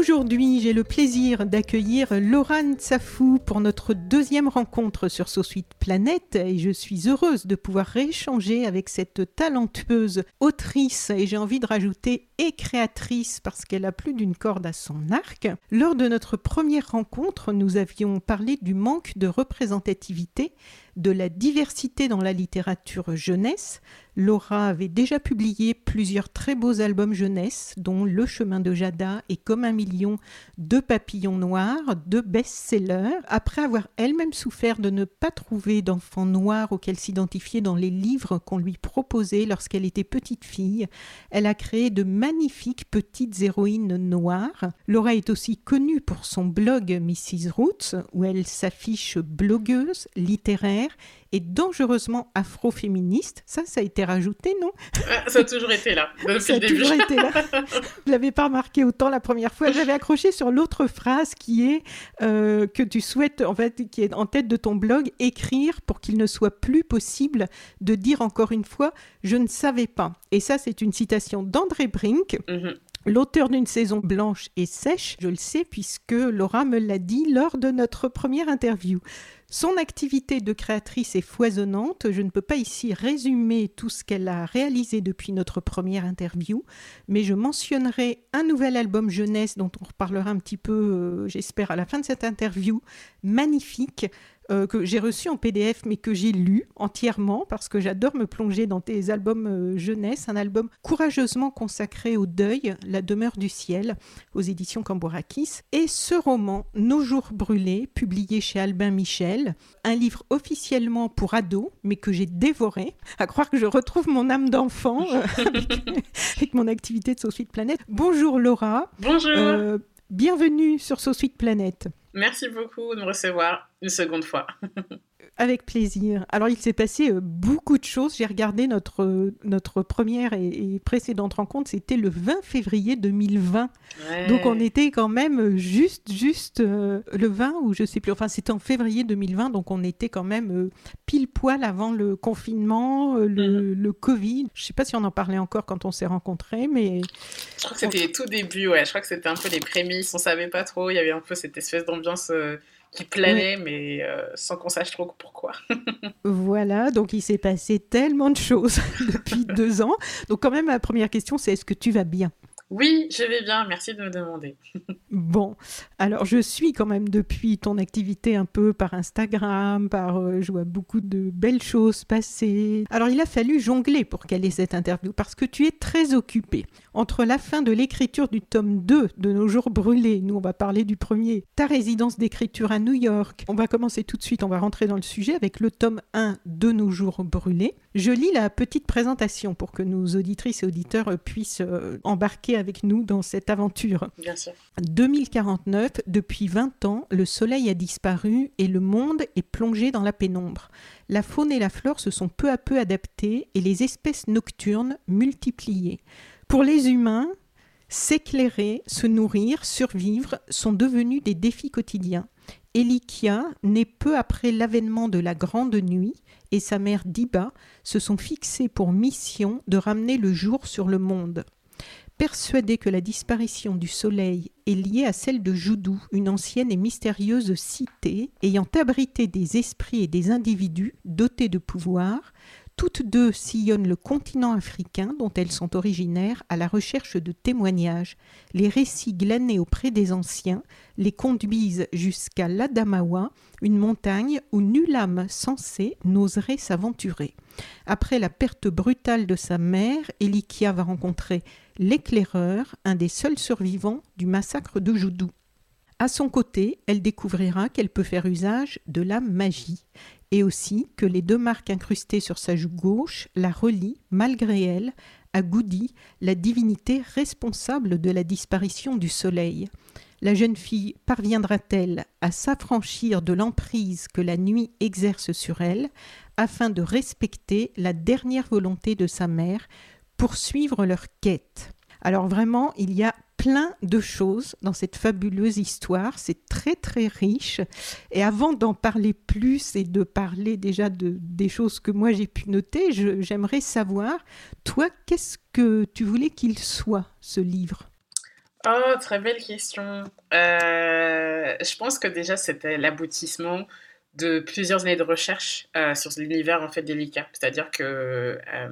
Aujourd'hui, j'ai le plaisir d'accueillir Laurent Safou pour notre deuxième rencontre sur Sweet Planet et je suis heureuse de pouvoir rééchanger avec cette talentueuse autrice et j'ai envie de rajouter et créatrice parce qu'elle a plus d'une corde à son arc. Lors de notre première rencontre, nous avions parlé du manque de représentativité de la diversité dans la littérature jeunesse. Laura avait déjà publié plusieurs très beaux albums jeunesse, dont Le chemin de Jada et Comme un million de papillons noirs, deux best-sellers. Après avoir elle-même souffert de ne pas trouver d'enfants noirs auxquels s'identifier dans les livres qu'on lui proposait lorsqu'elle était petite fille, elle a créé de magnifiques petites héroïnes noires. Laura est aussi connue pour son blog Mrs. Roots, où elle s'affiche blogueuse, littéraire et dangereusement afro-féministe. Ça, ça a été rajouté, non? Ça a toujours été là, depuis Ça a le début. toujours été là. Je l'avais pas remarqué autant la première fois. J'avais accroché sur l'autre phrase qui est euh, que tu souhaites, en fait, qui est en tête de ton blog, écrire pour qu'il ne soit plus possible de dire encore une fois « je ne savais pas ». Et ça, c'est une citation d'André Brink. Mhm. L'auteur d'une saison blanche et sèche, je le sais puisque Laura me l'a dit lors de notre première interview. Son activité de créatrice est foisonnante. Je ne peux pas ici résumer tout ce qu'elle a réalisé depuis notre première interview, mais je mentionnerai un nouvel album jeunesse dont on reparlera un petit peu, euh, j'espère, à la fin de cette interview, magnifique, euh, que j'ai reçu en PDF mais que j'ai lu entièrement parce que j'adore me plonger dans tes albums euh, jeunesse. Un album courageusement consacré au deuil, La demeure du ciel, aux éditions Cambourakis. Et ce roman, Nos jours brûlés, publié chez Albin Michel, un livre officiellement pour ados mais que j'ai dévoré. À croire que je retrouve mon âme d'enfant euh, avec, avec mon activité de Sweet Planet. Bonjour Laura. Bonjour, Euh, bienvenue sur Sweet Planet. merci beaucoup de me recevoir une seconde fois. Avec plaisir. Alors, il s'est passé euh, beaucoup de choses. J'ai regardé notre, euh, notre première et, et précédente rencontre, c'était le 20 février 2020. Ouais. Donc, on était quand même juste, juste euh, le 20 ou je sais plus. Enfin, c'était en février 2020, donc on était quand même euh, pile poil avant le confinement, euh, le, le Covid. Je sais pas si on en parlait encore quand on s'est rencontrés, mais Je crois que c'était les tout début, ouais. Je crois que c'était un peu les prémices, on savait pas trop. Il y avait un peu cette espèce d'ambiance euh, qui planait, mais euh, sans qu'on sache trop pourquoi. voilà. Donc, il s'est passé tellement de choses depuis deux ans. Donc, quand même, ma première question, c'est est-ce que tu vas bien? Oui, je vais bien, merci de me demander. Bon, alors je suis quand même depuis ton activité un peu par Instagram, par euh, je vois beaucoup de belles choses passer. Alors il a fallu jongler pour caler cette interview parce que tu es très occupé. Entre la fin de l'écriture du tome 2 de Nos jours brûlés, nous on va parler du premier, ta résidence d'écriture à New York. On va commencer tout de suite, on va rentrer dans le sujet avec le tome 1 de Nos jours brûlés. Je lis la petite présentation pour que nos auditrices et auditeurs puissent euh, embarquer avec nous dans cette aventure. Bien sûr. 2049, depuis 20 ans, le soleil a disparu et le monde est plongé dans la pénombre. La faune et la flore se sont peu à peu adaptées et les espèces nocturnes multipliées. Pour les humains, s'éclairer, se nourrir, survivre sont devenus des défis quotidiens. Elikia, née peu après l'avènement de la Grande Nuit, et sa mère Diba se sont fixés pour mission de ramener le jour sur le monde. Persuadés que la disparition du soleil est liée à celle de Joudou, une ancienne et mystérieuse cité ayant abrité des esprits et des individus dotés de pouvoir, toutes deux sillonnent le continent africain dont elles sont originaires à la recherche de témoignages. Les récits glanés auprès des anciens les conduisent jusqu'à l'Adamawa, une montagne où nulle âme sensée n'oserait s'aventurer. Après la perte brutale de sa mère, Elikia va rencontrer l'éclaireur, un des seuls survivants du massacre de Joudou. À son côté, elle découvrira qu'elle peut faire usage de la magie et aussi que les deux marques incrustées sur sa joue gauche la relient, malgré elle, à Goudi, la divinité responsable de la disparition du soleil. La jeune fille parviendra-t-elle à s'affranchir de l'emprise que la nuit exerce sur elle afin de respecter la dernière volonté de sa mère, poursuivre leur quête alors vraiment, il y a plein de choses dans cette fabuleuse histoire. C'est très très riche. Et avant d'en parler plus et de parler déjà de, des choses que moi j'ai pu noter, j'aimerais savoir, toi, qu'est-ce que tu voulais qu'il soit, ce livre? Oh, très belle question. Euh, je pense que déjà c'était l'aboutissement de plusieurs années de recherche euh, sur l'univers en fait délicat. C'est-à-dire que euh,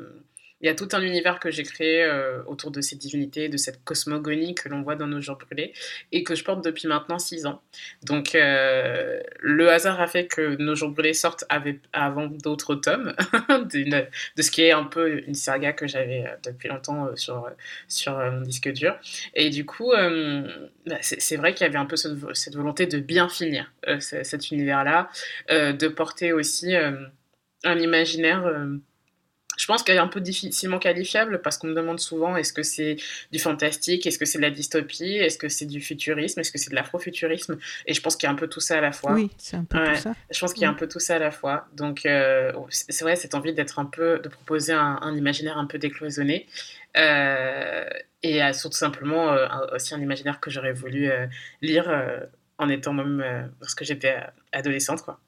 il y a tout un univers que j'ai créé euh, autour de ces divinités, de cette cosmogonie que l'on voit dans nos jours brûlés et que je porte depuis maintenant six ans. Donc euh, le hasard a fait que nos jours brûlés sortent avant d'autres tomes de ce qui est un peu une saga que j'avais euh, depuis longtemps sur, sur mon disque dur. Et du coup, bah, c'est vrai qu'il y avait un peu cette, volonté de bien finir cet univers-là, de porter aussi un imaginaire je pense qu'elle est un peu difficilement qualifiable parce qu'on me demande souvent est-ce que c'est du fantastique, est-ce que c'est de la dystopie, est-ce que c'est du futurisme, est-ce que c'est de l'afrofuturisme? Et je pense qu'il y a un peu tout ça à la fois. Oui, c'est un peu tout ça. Je pense qu'il y a un peu tout ça à la fois. Donc, euh, c'est vrai, cette envie d'être un peu, de proposer un, imaginaire un peu décloisonné. Euh, et tout simplement euh, aussi un imaginaire que j'aurais voulu lire en étant même lorsque j'étais adolescente, quoi.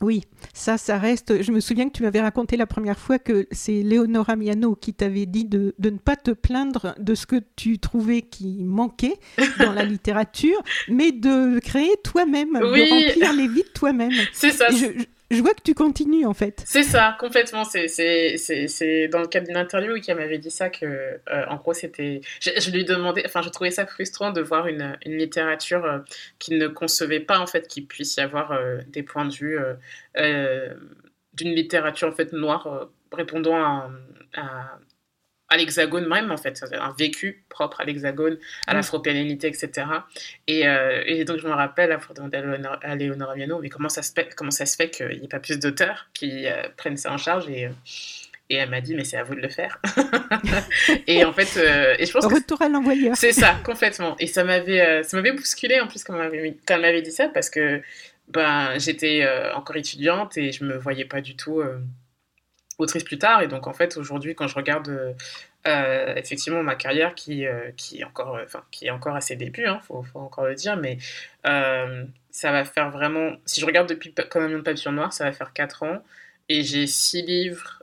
Oui, ça, ça reste. Je me souviens que tu m'avais raconté la première fois que c'est Léonora Miano qui t'avait dit de, ne pas te plaindre de ce que tu trouvais qui manquait dans la littérature, mais de créer toi-même, de remplir les vides toi-même. C'est ça je vois que tu continues en fait. C'est ça, complètement. C'est dans le cadre d'une interview qui m'avait dit ça que, euh, en gros, c'était. Je, lui demandais, enfin, je trouvais ça frustrant de voir une, une littérature euh, qui ne concevait pas en fait qu'il puisse y avoir euh, des points de vue d'une littérature en fait noire répondant à à l'hexagone même, en fait, un vécu propre à l'hexagone, à l'afro-pénalité, etc. Et, euh, et, donc, je me rappelle, pour demander à Léonora Miano, mais comment ça se fait, comment ça se fait qu'il n'y ait pas plus d'auteurs qui euh, prennent ça en charge et, et elle m'a dit, mais c'est à vous de le faire. et en fait, euh, et je pense Retour à l'envoyeur. C'est ça, complètement. Et ça m'avait, ça m'avait bousculé en plus quand elle m'avait dit ça, parce que ben, j'étais encore étudiante et je me voyais pas du tout autrice plus tard. Et donc, en fait, aujourd'hui, quand je regarde euh, euh, effectivement ma carrière qui, euh, qui, est encore, enfin, qui est encore à ses débuts, il hein, faut, encore le dire, mais ça va faire vraiment. Si je regarde depuis Comme un million de papillons noirs, ça va faire 4 ans. Et j'ai 6 livres.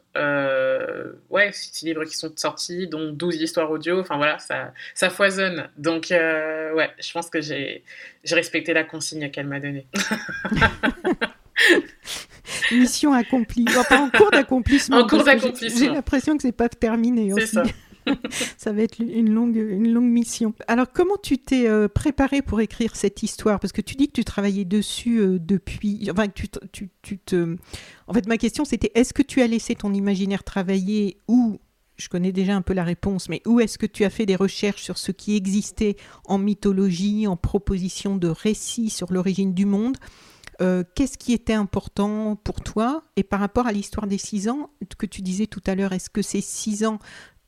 ouais, six livres qui sont sortis, dont 12 histoires audio. Enfin voilà, ça, ça foisonne. Donc, ouais, je pense que j'ai respecté la consigne qu'elle m'a donnée. Mission accomplie. pas en cours d'accomplissement. En cours d'accomplissement. J'ai l'impression que c'est pas terminé aussi. Ça. ça va être une longue, une longue mission. Alors, comment tu t'es euh, préparé pour écrire cette histoire? Parce que tu dis que tu travaillais dessus euh, depuis. Enfin, tu, tu, tu, te. En fait, ma question, c'était est-ce que tu as laissé ton imaginaire travailler ou je connais déjà un peu la réponse, mais où est-ce que tu as fait des recherches sur ce qui existait en mythologie, en proposition de récits sur l'origine du monde? Euh, qu'est-ce qui était important pour toi Et par rapport à l'histoire des six ans que tu disais tout à l'heure, est-ce que ces six ans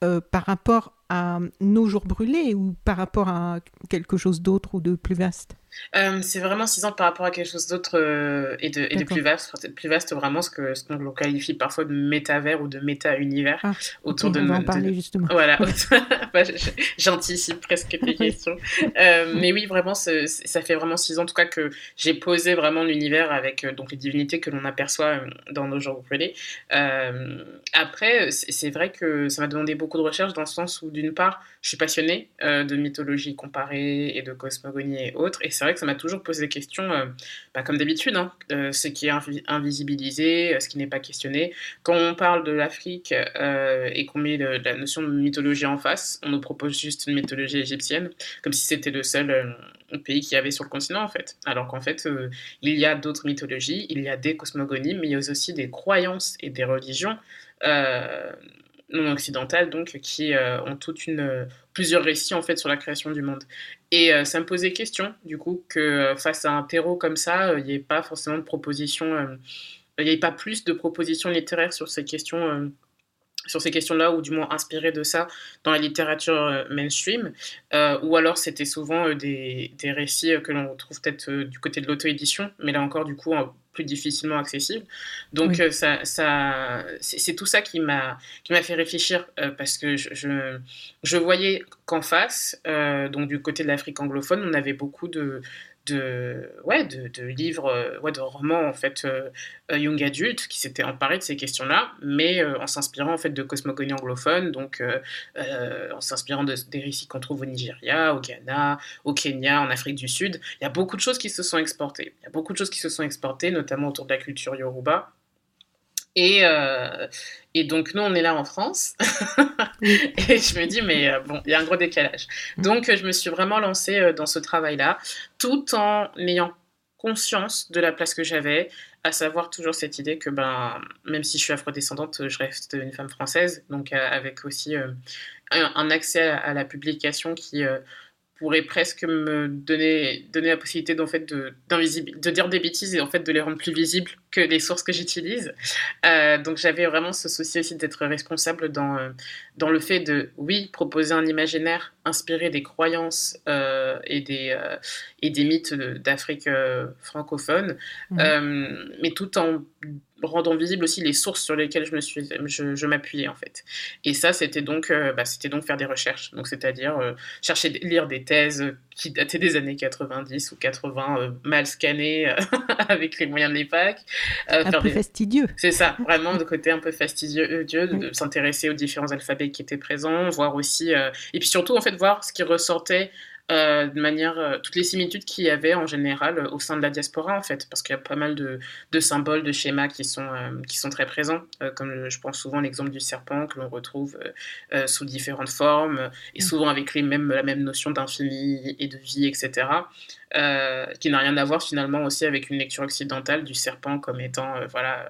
euh, par rapport à nos jours brûlés ou par rapport à quelque chose d'autre ou de plus vaste? Euh, c'est vraiment six ans par rapport à quelque chose d'autre euh, et, de, et de, plus vaste. Plus vaste, vraiment, ce que ce qu'on qualifie parfois de métavers ou de méta-univers ah, autour de. On va en parler justement. Voilà, bah, j'anticipe presque tes questions. Euh, mais oui, vraiment, ça fait vraiment six ans en tout cas que j'ai posé vraiment l'univers avec donc les divinités que l'on aperçoit dans nos jours brûlés. après, c'est vrai que ça m'a demandé beaucoup de recherche dans le sens où d'une part, je suis passionnée de mythologie comparée et de cosmogonie et autres, et c'est vrai que ça m'a toujours posé des questions, bah, comme d'habitude, hein, ce qui est invisibilisé, ce qui n'est pas questionné. Quand on parle de l'Afrique et qu'on met la notion de mythologie en face, on nous propose juste une mythologie égyptienne, comme si c'était le seul pays qu'il y avait sur le continent en fait. Alors qu'en fait, euh, il y a d'autres mythologies, il y a des cosmogonies, mais il y a aussi des croyances et des religions euh, non occidentales donc qui euh, ont toute une plusieurs récits en fait sur la création du monde. Et ça me posait question du coup que face à un terreau comme ça, il n'y ait pas forcément de propositions, il n'y ait pas plus de propositions littéraires sur ces questions sur ces questions-là, ou du moins inspiré de ça dans la littérature euh, mainstream, euh, ou alors c'était souvent euh, des, des, récits que l'on retrouve peut-être du côté de l'auto-édition, mais là encore du coup plus difficilement accessible. Donc ça, ça c'est tout ça qui m'a fait réfléchir parce que je, je, je voyais qu'en face, donc du côté de l'Afrique anglophone, on avait beaucoup de de, ouais, de, livres, euh, ouais, de romans en fait euh, euh, young adultes qui s'étaient emparés de ces questions-là, mais en s'inspirant en fait de cosmogonie anglophone, donc en s'inspirant de, des récits qu'on trouve au Nigeria, au Ghana, au Kenya, en Afrique du Sud. Il y a beaucoup de choses qui se sont exportées. Il y a beaucoup de choses qui se sont exportées, notamment autour de la culture yoruba. Et, euh, et donc, nous, on est là en France. et je me dis, mais euh, bon, il y a un gros décalage. Donc, je me suis vraiment lancée euh, dans ce travail-là, tout en ayant conscience de la place que j'avais, à savoir toujours cette idée que, ben, même si je suis afrodescendante, je reste une femme française, donc avec aussi un, accès à, la publication qui pourrait presque me donner, donner la possibilité d'en fait de, de dire des bêtises et en fait de les rendre plus visibles que les sources que j'utilise. Euh, donc j'avais vraiment ce souci aussi d'être responsable dans, euh, dans le fait de, oui, proposer un imaginaire inspiré des croyances euh, et, des, et des mythes d'Afrique francophone, mmh. mais tout en rendant visible aussi les sources sur lesquelles je me suis je, m'appuyais en fait. Et ça c'était donc euh, bah, c'était donc faire des recherches. Donc c'est-à-dire euh, chercher lire des thèses qui dataient des années 90 ou 80 euh, mal scannées avec les moyens de l'époque un peu fastidieux. C'est ça vraiment de côté un peu fastidieux de, s'intéresser aux différents alphabets qui étaient présents voir aussi et puis surtout en fait voir ce qui ressortait euh, de manière euh, toutes les similitudes qu'il y avait en général euh, au sein de la diaspora en fait parce qu'il y a pas mal de, de, symboles de schémas qui sont qui sont très présents comme je pense souvent l'exemple du serpent que l'on retrouve sous différentes formes et mm. souvent avec les mêmes la même notion d'infini et de vie etc qui n'a rien à voir finalement aussi avec une lecture occidentale du serpent comme étant voilà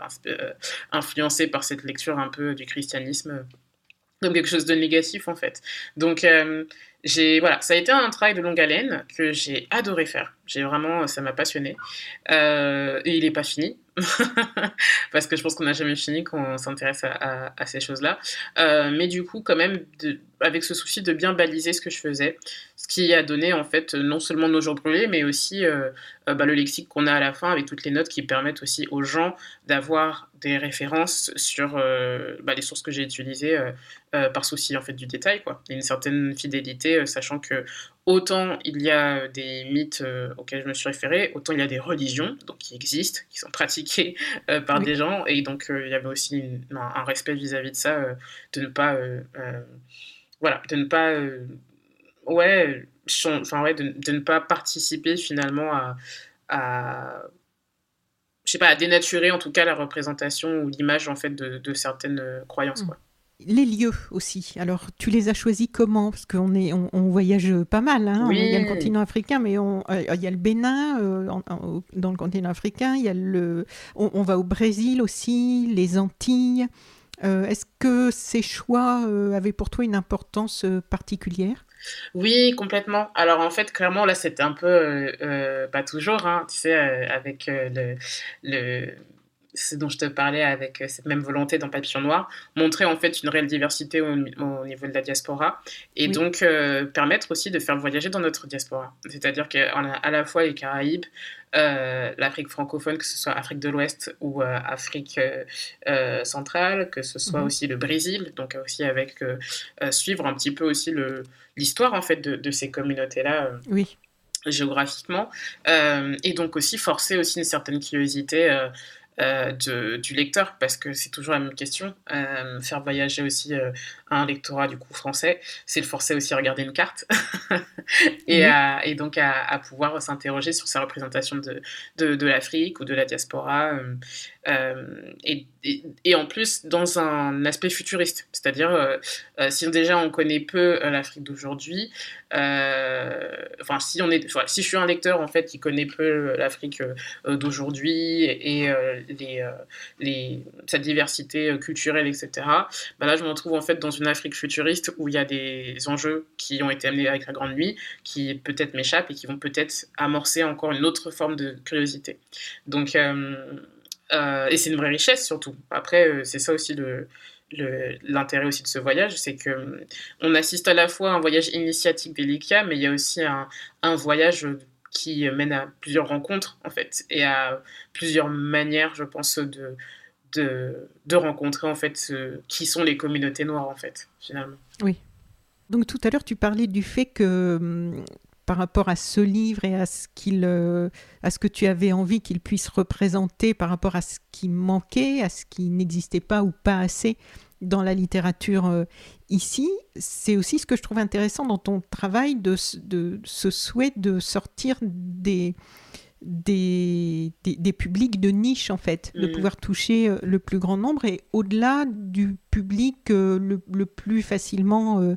influencé par cette lecture un peu du christianisme comme quelque chose de négatif en fait donc j'ai voilà, ça a été un travail de longue haleine que j'ai adoré faire. J'ai vraiment, ça m'a passionné. Euh, et il n'est pas fini. parce que je pense qu'on n'a jamais fini quand on s'intéresse à, ces choses-là. Euh, mais du coup, quand même, avec ce souci de bien baliser ce que je faisais, ce qui a donné en fait non seulement nos jours brûlés, mais aussi euh, euh, bah, le lexique qu'on a à la fin avec toutes les notes qui permettent aussi aux gens d'avoir des références sur bah, les sources que j'ai utilisées par souci en fait du détail, quoi. une certaine fidélité, sachant que autant il y a des mythes auxquels je me suis référé, autant il y a des religions donc qui existent, qui sont pratiquées par des gens, et donc il y avait aussi un, respect vis-à-vis de ça, de ne pas voilà, de ne pas, euh, ouais, enfin ouais, de, de, ne pas participer finalement à, à, je sais pas, à dénaturer en tout cas la représentation ou l'image en fait de, de certaines euh, croyances, quoi. Les lieux aussi. Alors, tu les as choisis comment? Parce qu'on est, on, voyage pas mal. Hein Il y a le continent africain, mais on, euh, il y a le Bénin dans le continent africain. Il y a le, on, on, va au Brésil aussi, les Antilles. Euh, est-ce que ces choix euh, avaient pour toi une importance euh, particulière? Oui, complètement. Alors en fait, clairement, là, c'était un peu, pas toujours, hein, tu sais, avec le, le, ce dont je te parlais avec cette même volonté dans Papillon Noir, montrer en fait une réelle diversité au, niveau de la diaspora et donc permettre aussi de faire voyager dans notre diaspora. C'est-à-dire qu'on a à la fois les Caraïbes, euh, l'Afrique francophone, que ce soit Afrique de l'Ouest ou euh, Afrique euh, centrale, que ce soit mhm. aussi le Brésil, donc aussi avec suivre un petit peu aussi l'histoire en fait de, ces communautés-là. oui. géographiquement et donc aussi forcer aussi une certaine curiosité de, du lecteur, parce que c'est toujours la même question. faire voyager aussi un lectorat du coup français, c'est le forcer aussi à regarder une carte et, et, donc à, pouvoir s'interroger sur sa représentation de, de, de l'Afrique ou de la diaspora. Et, et, en plus dans un aspect futuriste, c'est-à-dire si déjà on connaît peu l'Afrique d'aujourd'hui, enfin si si je suis un lecteur en fait qui connaît peu l'Afrique d'aujourd'hui et les, sa diversité culturelle, etc. Bah là, je me retrouve en fait dans une Afrique futuriste où il y a des enjeux qui ont été amenés avec la Grande Nuit, qui peut-être m'échappent et qui vont peut-être amorcer encore une autre forme de curiosité. Donc, euh, et c'est une vraie richesse surtout. Après, c'est ça aussi l'intérêt aussi de ce voyage, c'est que hum, on assiste à la fois à un voyage initiatique délicat, mais il y a aussi un, voyage qui mène à plusieurs rencontres, en fait, et à plusieurs manières, je pense, de, de, rencontrer, en fait, qui sont les communautés noires, en fait, finalement. Oui. Donc tout à l'heure, tu parlais du fait que hum, par rapport à ce livre et à ce, qu'il, euh, à ce que tu avais envie qu'il puisse représenter par rapport à ce qui manquait, à ce qui n'existait pas ou pas assez dans la littérature euh, ici, c'est aussi ce que je trouve intéressant dans ton travail de, de ce souhait de sortir des, des, des, publics de niche en fait, de mm. pouvoir toucher euh, le plus grand nombre et au-delà du public le, le, plus facilement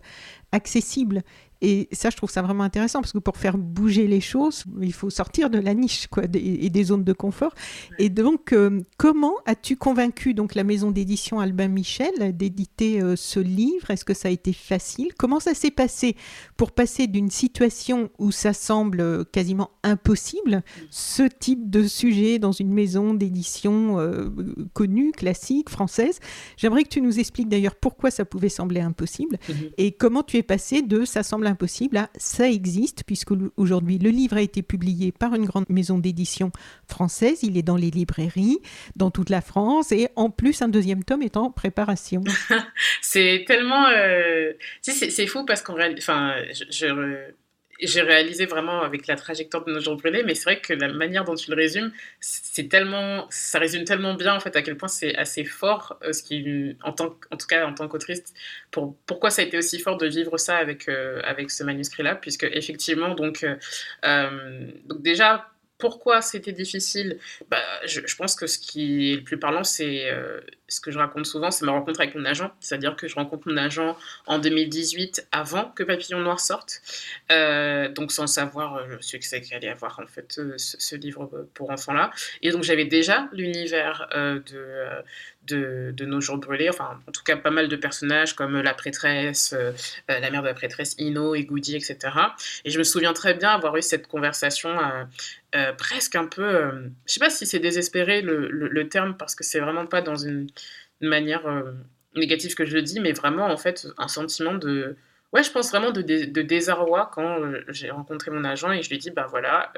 accessible. Et ça, je trouve ça vraiment intéressant parce que pour faire bouger les choses, il faut sortir de la niche quoi, et des zones de confort. Et donc, euh, comment as-tu convaincu donc la maison d'édition Albin Michel d'éditer euh, ce livre? Est-ce que ça a été facile? Comment ça s'est passé pour passer d'une situation où ça semble euh, quasiment impossible, ce type de sujet dans une maison d'édition connue, classique, française? J'aimerais que tu nous expliques d'ailleurs pourquoi ça pouvait sembler impossible mhm. et comment tu es passé de ça semble impossible à ça existe, puisque aujourd'hui le livre a été publié par une grande maison d'édition française, il est dans les librairies, dans toute la France, et en plus un deuxième tome est en préparation. c'est tellement... Euh... C'est fou parce qu'en réalité... Je j'ai réalisé vraiment avec la trajectoire de nos jours brûlés, mais c'est vrai que la manière dont tu le résumes, c'est tellement, ça résume tellement bien en fait à quel point c'est assez fort, euh, ce qui, en, tout cas en tant qu'autrice, pour, pourquoi ça a été aussi fort de vivre ça avec, euh, avec ce manuscrit-là, puisque effectivement, donc, euh, donc déjà, pourquoi c'était difficile? Bah, je, pense que ce qui est le plus parlant, c'est ce que je raconte souvent, c'est ma rencontre avec mon agent. C'est-à-dire que je rencontre mon agent en 2018, avant que Papillon Noir sorte. Euh, donc sans savoir le succès qu'il allait avoir en fait euh, ce, livre pour enfants-là. Et donc j'avais déjà l'univers de, de, de, nos jours brûlés, enfin en tout cas pas mal de personnages comme la prêtresse, la mère de la prêtresse Ino et Goody, etc. Et je me souviens très bien avoir eu cette conversation euh, presque un peu, euh, je sais pas si c'est désespéré le, le, terme parce que c'est vraiment pas dans une, manière euh, négative que je le dis, mais vraiment en fait un sentiment de, ouais, je pense vraiment de, de désarroi quand j'ai rencontré mon agent et je lui ai dit bah voilà,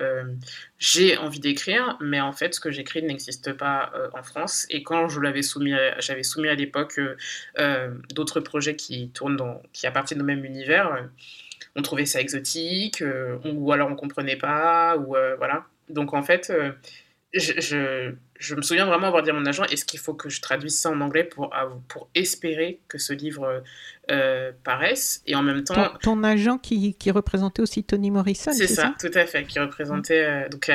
j'ai envie d'écrire, mais en fait ce que j'écris n'existe pas en France et quand je l'avais soumis, j'avais soumis à l'époque d'autres projets qui tournent dans, qui appartiennent au même univers on trouvait ça exotique, euh, ou alors on comprenait pas, ou euh, voilà. Donc en fait, euh, je, je, me souviens vraiment avoir dit à mon agent, est-ce qu'il faut que je traduise ça en anglais pour, pour espérer que ce livre paraisse? Et en même temps... Ton, agent qui, qui, représentait aussi Toni Morrison, c'est ça, tout à fait, qui représentait... donc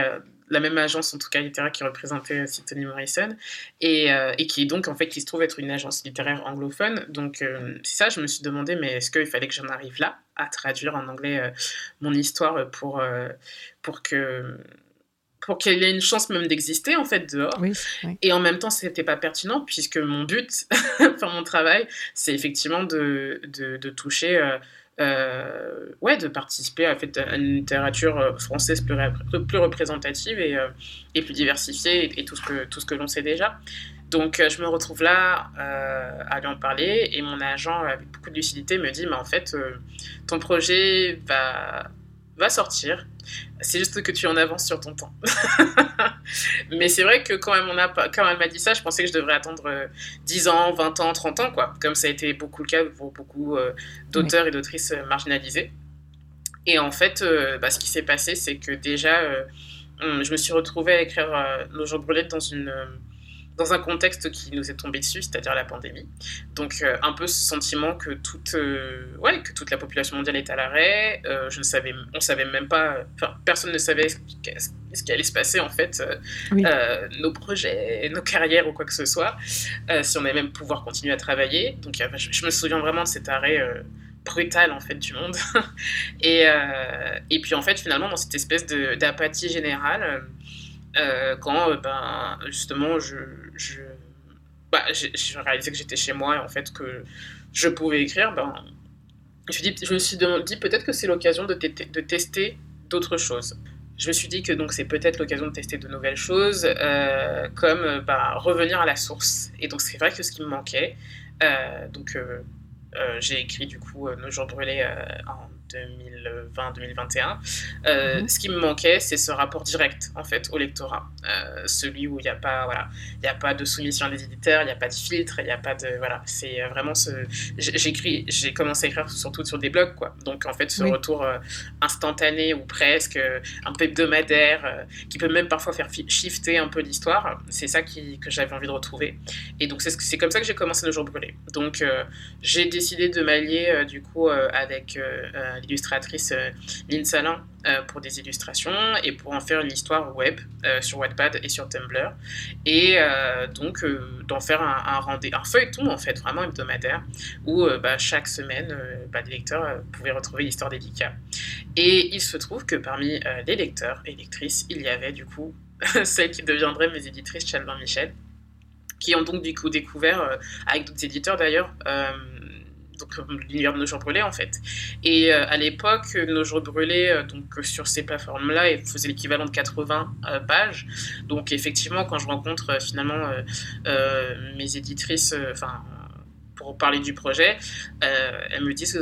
la même agence en tout cas littéraire qui représentait aussi Toni Morrison. Et, euh, et, qui donc en fait qui se trouve être une agence littéraire anglophone. Donc euh, c'est ça je me suis demandé mais est-ce qu'il fallait que j'en arrive là à traduire en anglais euh, mon histoire pour pour que pour qu'il ait une chance même d'exister en fait dehors. Et en même temps, c'était pas pertinent puisque mon but, enfin mon travail, c'est effectivement de, de, de toucher euh, ouais, de participer à, fait, à une littérature euh, française plus, plus représentative et, euh, et, plus diversifiée et, tout ce que, tout ce que l'on sait déjà. Donc je me retrouve là à lui en parler et mon agent, avec beaucoup de lucidité, me dit, mais en fait, ton projet va, va sortir. C'est juste que tu en avances sur ton temps. Mais c'est vrai que quand elle, quand m'a dit ça, je pensais que je devrais attendre 10 euh, ans, 20 ans, 30 ans, quoi. Comme ça a été beaucoup le cas pour beaucoup euh, d'auteurs et d'autrices euh, marginalisés. Et en fait, bah, ce qui s'est passé, c'est que déjà, je me suis retrouvée à écrire Nos jours brûlés dans une dans un contexte qui nous est tombé dessus, c'est-à-dire la pandémie. Donc un peu ce sentiment que toute, ouais, que toute la population mondiale est à l'arrêt. je ne savais, on savait même pas, enfin personne ne savait ce qui, allait se passer en fait, nos projets, nos carrières ou quoi que ce soit, si on allait même pouvoir continuer à travailler. Donc je, je, me souviens vraiment de cet arrêt brutal en fait du monde. et, euh, et puis en fait finalement dans cette espèce d'apathie générale, euh, quand euh, ben, justement je, je, bah, je réalisais que j'étais chez moi et en fait que je pouvais écrire, ben, je, dis, je me suis dit peut-être que c'est l'occasion de, de, tester d'autres choses. Je me suis dit que donc c'est peut-être l'occasion de tester de nouvelles choses, comme bah, revenir à la source. Et donc c'est vrai que ce qui me manquait, donc euh, j'ai écrit du coup euh, Nos jours brûlés euh, en 2020-2021. Euh, mhm. Ce qui me manquait, c'est ce rapport direct en fait au lectorat, euh, celui où il n'y a pas voilà, y a pas de soumission des éditeurs, il n'y a pas de filtre, il n'y a pas de voilà, c'est vraiment ce. J'écris, j'ai commencé à écrire surtout sur des blogs quoi. Donc en fait, ce retour euh, instantané ou presque, un peu hebdomadaire, qui peut même parfois faire shifter un peu l'histoire, c'est ça qui, que j'avais envie de retrouver. Et donc c'est c'est comme ça que j'ai commencé nos jours brûlés. Donc j'ai décidé de m'allier du coup avec l'illustratrice euh, Lynn Salin euh, pour des illustrations et pour en faire une histoire web euh, sur Wattpad et sur Tumblr. Et donc d'en faire un, un, un, feuilleton en fait vraiment hebdomadaire où bah, chaque semaine bah, les lecteurs pouvaient retrouver l'histoire d'Elika. Et il se trouve que parmi les lecteurs et lectrices, il y avait du coup celles qui deviendraient mes éditrices Chalvin Michel qui ont donc du coup découvert, avec d'autres éditeurs d'ailleurs, donc l'univers de nos jours brûlés en fait. Et euh, à l'époque, nos jours brûlés, euh, donc sur ces plateformes-là, faisaient l'équivalent de 80 euh, pages. Donc effectivement, quand je rencontre finalement mes éditrices, enfin pour parler du projet, elles me disent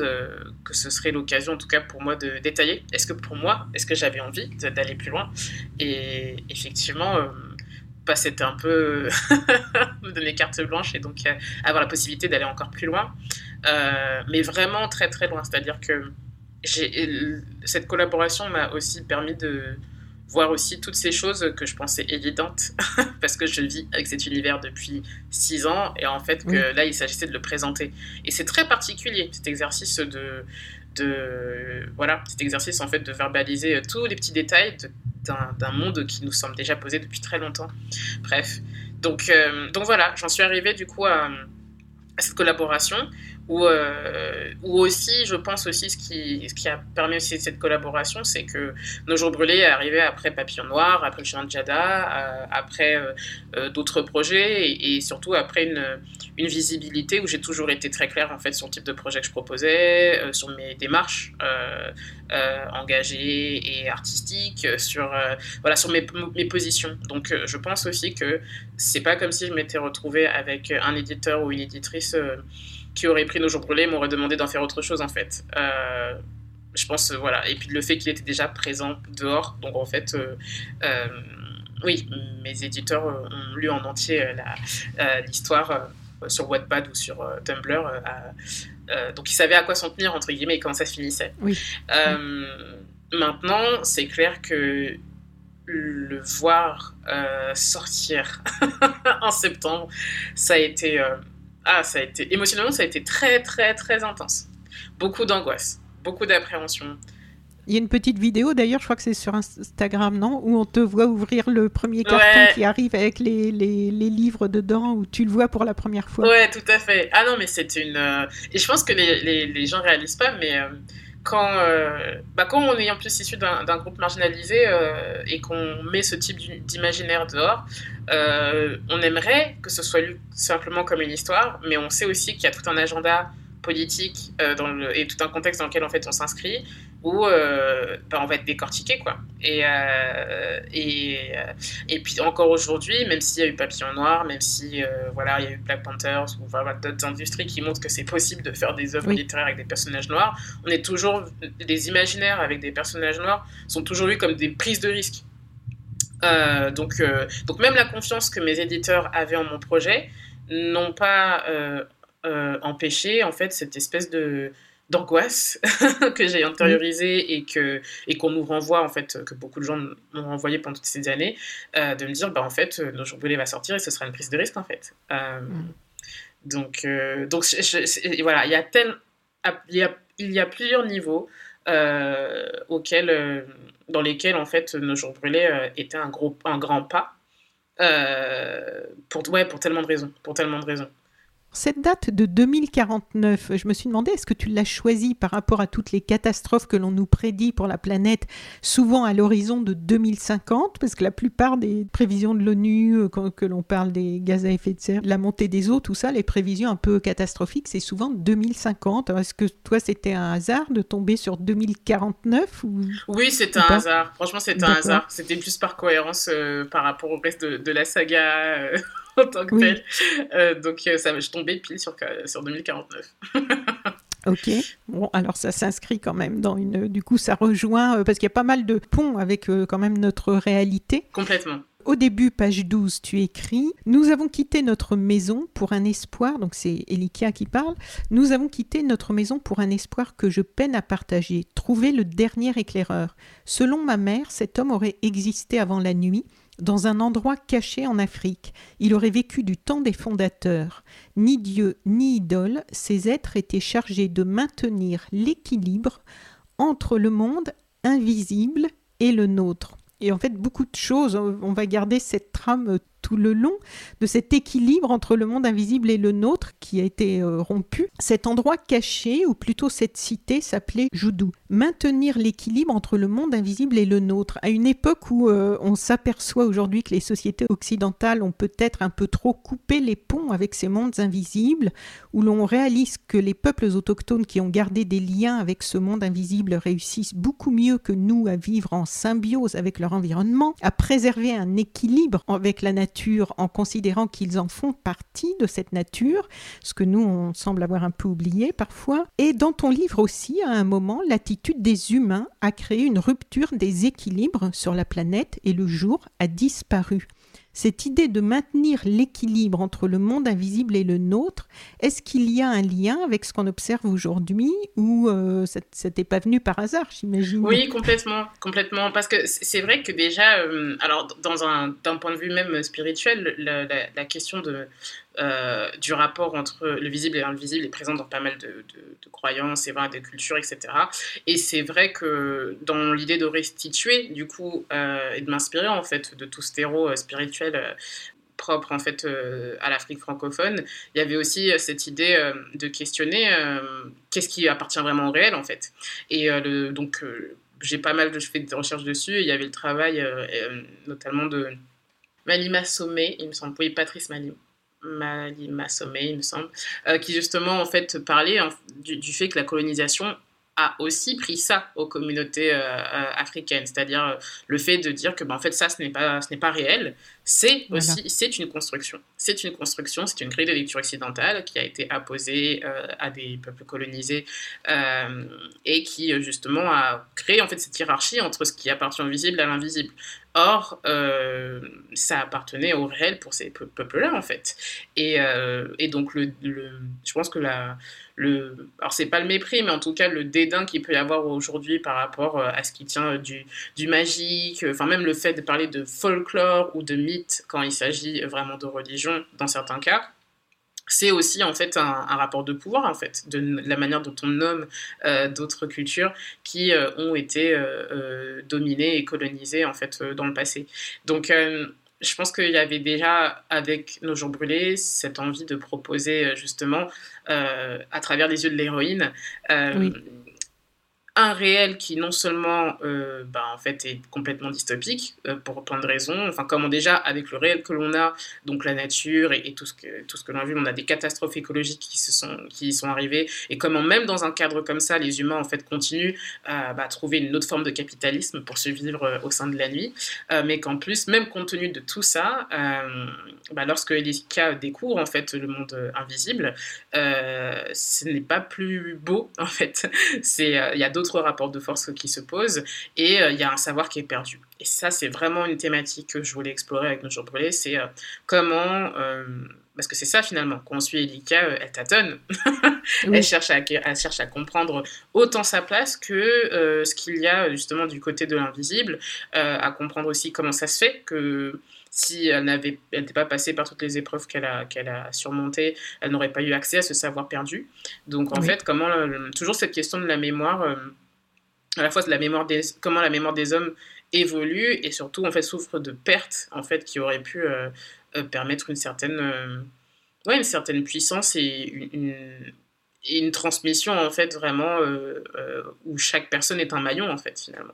que ce serait l'occasion, en tout cas pour moi, de détailler. Est-ce que pour moi, est-ce que j'avais envie d'aller plus loin? Et effectivement, bah, c'était un peu me donner carte blanche et donc avoir la possibilité d'aller encore plus loin. Euh, mais vraiment très très loin. C'est-à-dire que cette collaboration m'a aussi permis de voir aussi toutes ces choses que je pensais évidentes parce que je vis avec cet univers depuis six ans et en fait que là il s'agissait de le présenter et c'est très particulier cet exercice de, de voilà cet exercice en fait de verbaliser tous les petits détails d'un monde qui nous semble déjà posé depuis très longtemps. Bref. Donc euh, donc voilà j'en suis arrivée du coup à, à cette collaboration ou, euh, ou aussi, je pense aussi, ce qui, a permis aussi cette collaboration, c'est que Nos Jours Brûlés est arrivé après Papillon Noir, après le Chien de Jada, euh, après euh, d'autres projets et, surtout après une, une visibilité où j'ai toujours été très claire en fait sur le type de projet que je proposais, sur mes démarches engagées et artistiques, sur, voilà, sur mes, mes positions. Donc je pense aussi que c'est pas comme si je m'étais retrouvée avec un éditeur ou une éditrice qui aurait pris nos jours brûlés m'aurait demandé d'en faire autre chose en fait. Euh, je pense, euh, voilà. Et puis le fait qu'il était déjà présent dehors. Donc en fait, euh, oui, mes éditeurs ont lu en entier l'histoire sur Wattpad ou sur Tumblr. donc ils savaient à quoi s'en tenir, entre guillemets, et comment ça se finissait. Oui. Maintenant, c'est clair que le voir sortir en septembre, ça a été ah, ça a été émotionnellement, ça a été très très très intense. Beaucoup d'angoisse, beaucoup d'appréhension. Il y a une petite vidéo d'ailleurs, je crois que c'est sur Instagram, non Où on te voit ouvrir le premier carton qui arrive avec les, les, les, livres dedans, où tu le vois pour la première fois. Ouais, tout à fait. Ah non, mais c'est une. Euh, et je pense que les, les, les gens réalisent pas, mais euh, quand, euh, bah, quand on est en plus issu d'un groupe marginalisé euh, et qu'on met ce type d'imaginaire dehors, euh, on aimerait que ce soit lu simplement comme une histoire, mais on sait aussi qu'il y a tout un agenda politique et tout un contexte dans lequel en fait on s'inscrit où euh, bah, on va être décortiqué quoi. Et, euh, et, euh, et puis encore aujourd'hui, même s'il y a eu Papillon Noir, même si voilà il y a eu Black Panthers ou voilà, d'autres industries qui montrent que c'est possible de faire des œuvres littéraires avec des personnages noirs, on est toujours les imaginaires avec des personnages noirs sont toujours vus comme des prises de risque. donc, donc même la confiance que mes éditeurs avaient en mon projet n'ont pas empêché en fait cette espèce de d'angoisse que j'ai intériorisé et que et qu'on nous renvoie en fait que beaucoup de gens m'ont renvoyé pendant toutes ces années de me dire bah en fait nos jours brûlés va sortir et ce sera une prise de risque en fait. Mm. donc donc voilà il y a tel il y a, il y a plusieurs niveaux auxquels dans lesquels en fait nos jours brûlés étaient un gros un grand pas pour ouais pour tellement de raisons pour tellement de raisons cette date de 2049, je me suis demandé, est-ce que tu l'as choisie par rapport à toutes les catastrophes que l'on nous prédit pour la planète, souvent à l'horizon de 2050 Parce que la plupart des prévisions de l'ONU, euh, quand que l'on parle des gaz à effet de serre, la montée des eaux, tout ça, les prévisions un peu catastrophiques, c'est souvent 2050. Est-ce que toi, c'était un hasard de tomber sur 2049 ou... Oui, c'était un hasard. Franchement, c'était un hasard. C'était plus par cohérence euh, par rapport au reste de, la saga. Euh, en tant que tel. Euh, donc, euh, ça, je tombais pile sur, sur 2049. Ok, bon, alors ça s'inscrit quand même dans une. Du coup, ça rejoint. Euh, parce qu'il y a pas mal de ponts avec quand même notre réalité. Complètement. Au début, page 12, tu écris Nous avons quitté notre maison pour un espoir. Donc, c'est Elikia qui parle. Nous avons quitté notre maison pour un espoir que je peine à partager. Trouver le dernier éclaireur. Selon ma mère, cet homme aurait existé avant la nuit dans un endroit caché en Afrique. Il aurait vécu du temps des fondateurs. Ni Dieu ni idole, ces êtres étaient chargés de maintenir l'équilibre entre le monde invisible et le nôtre. Et en fait, beaucoup de choses, on va garder cette trame tout le long de cet équilibre entre le monde invisible et le nôtre qui a été euh, rompu. Cet endroit caché, ou plutôt cette cité, s'appelait Joudou. Maintenir l'équilibre entre le monde invisible et le nôtre, à une époque où euh, on s'aperçoit aujourd'hui que les sociétés occidentales ont peut-être un peu trop coupé les ponts avec ces mondes invisibles, où l'on réalise que les peuples autochtones qui ont gardé des liens avec ce monde invisible réussissent beaucoup mieux que nous à vivre en symbiose avec leur environnement, à préserver un équilibre avec la nature en considérant qu'ils en font partie de cette nature, ce que nous, on semble avoir un peu oublié parfois. Et dans ton livre aussi, à un moment, l'attitude des humains a créé une rupture des équilibres sur la planète et le jour a disparu cette idée de maintenir l'équilibre entre le monde invisible et le nôtre, est-ce qu'il y a un lien avec ce qu'on observe aujourd'hui ou euh, ça n'était pas venu par hasard, j'imagine? Oui, complètement, complètement. Parce que c'est vrai que déjà, euh, alors dans un, d'un point de vue même spirituel, la question de euh, du rapport entre le visible et l'invisible est présent dans pas mal de, croyances et de cultures, etc. Et c'est vrai que dans l'idée de restituer, du coup, euh, et de m'inspirer en fait de tout ce terreau euh, spirituel propre en fait à l'Afrique francophone, il y avait aussi cette idée de questionner qu'est-ce qui appartient vraiment au réel en fait. Et donc j'ai pas mal de, je fais des recherches dessus. il y avait le travail notamment de Malima Sommet, il me semble, oui Patrice Malima Malima Sommet, il me semble, euh, qui justement en fait parlait du, fait que la colonisation a aussi pris ça aux communautés euh, euh, africaines, c'est-à-dire le fait de dire que ben, en fait ça ce n'est pas ce n'est pas réel, c'est aussi c'est une construction, c'est une construction, c'est une grille de lecture occidentale qui a été apposée à des peuples colonisés et qui justement a créé en fait cette hiérarchie entre ce qui appartient au visible à l'invisible. Or, euh, ça appartenait au réel pour ces peuples-là, en fait. Et, euh, donc, le, je pense que la, le, alors c'est pas le mépris, mais en tout cas le dédain qu'il peut y avoir aujourd'hui par rapport euh, à ce qui tient du, du magique, enfin même le fait de parler de folklore ou de mythe quand il s'agit vraiment de religion dans certains cas, c'est aussi en fait un, rapport de pouvoir en fait de, la manière dont on nomme euh, d'autres cultures qui euh, ont été euh, dominées et colonisées en fait dans le passé. Donc je pense qu'il y avait déjà avec nos jours brûlés cette envie de proposer justement à travers les yeux de l'héroïne un réel qui non seulement euh, bah, en fait est complètement dystopique euh, pour plein de raisons enfin comment déjà avec le réel que l'on a donc la nature et, tout ce que tout ce que l'on a vu on a des catastrophes écologiques qui se sont qui sont arrivées et comment même dans un cadre comme ça les humains en fait continuent à bah, trouver une autre forme de capitalisme pour survivre euh, au sein de la nuit mais qu'en plus même compte tenu de tout ça bah, lorsque Elika découvre en fait le monde invisible ce n'est pas plus beau en fait. C'est il y a d'autres rapports de force qui se posent et euh, il y a un savoir qui est perdu. Et ça, c'est vraiment une thématique que je voulais explorer avec nos jours brûlés, c'est euh, comment euh, parce que c'est ça finalement. Quand on suit Elika, elle tâtonne. elle, cherche à, elle cherche à comprendre autant sa place que euh, ce qu'il y a justement du côté de l'invisible, euh, à comprendre aussi comment ça se fait que si elle n'avait n'était pas passée par toutes les épreuves qu'elle a, qu'elle a surmontées, elle n'aurait pas eu accès à ce savoir perdu. Donc en fait, comment toujours cette question de la mémoire, à la fois de la mémoire des, comment la mémoire des hommes évolue et surtout en fait souffre de pertes en fait qui auraient pu euh, permettre une certaine, euh, ouais, une certaine puissance et une, une, transmission en fait vraiment euh, où chaque personne est un maillon en fait finalement.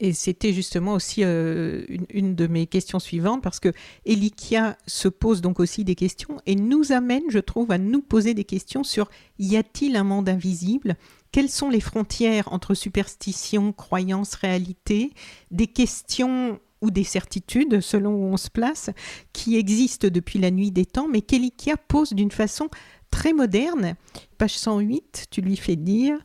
Et c'était justement aussi une, une, de mes questions suivantes, parce que Elikia se pose donc aussi des questions et nous amène, je trouve, à nous poser des questions sur y a-t-il un monde invisible? Quelles sont les frontières entre superstition, croyance, réalité? Des questions ou des certitudes, selon où on se place, qui existent depuis la nuit des temps, mais qu'Elikia pose d'une façon très moderne. Page 108, tu lui fais dire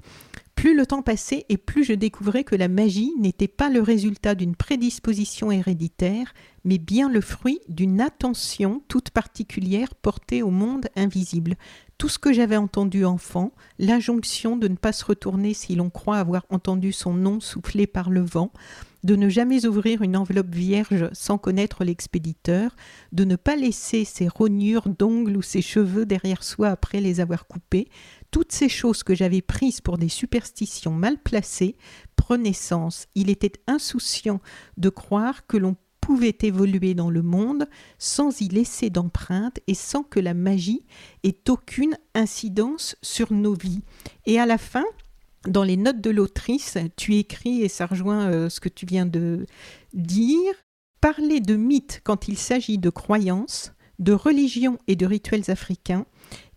Plus le temps passait et plus je découvrais que la magie n'était pas le résultat d'une prédisposition héréditaire, mais bien le fruit d'une attention toute particulière portée au monde invisible. Tout ce que j'avais entendu enfant, l'injonction de ne pas se retourner si l'on croit avoir entendu son nom soufflé par le vent, de ne jamais ouvrir une enveloppe vierge sans connaître l'expéditeur, de ne pas laisser ses rognures d'ongles ou ses cheveux derrière soi après les avoir coupés, toutes ces choses que j'avais prises pour des superstitions mal placées prenaient sens. Il était insouciant de croire que l'on pouvait évoluer dans le monde sans y laisser d'empreinte et sans que la magie ait aucune incidence sur nos vies. Et à la fin, dans les notes de l'autrice, tu écris, et ça rejoint euh, ce que tu viens de dire, parler de mythes quand il s'agit de croyances, de religions et de rituels africains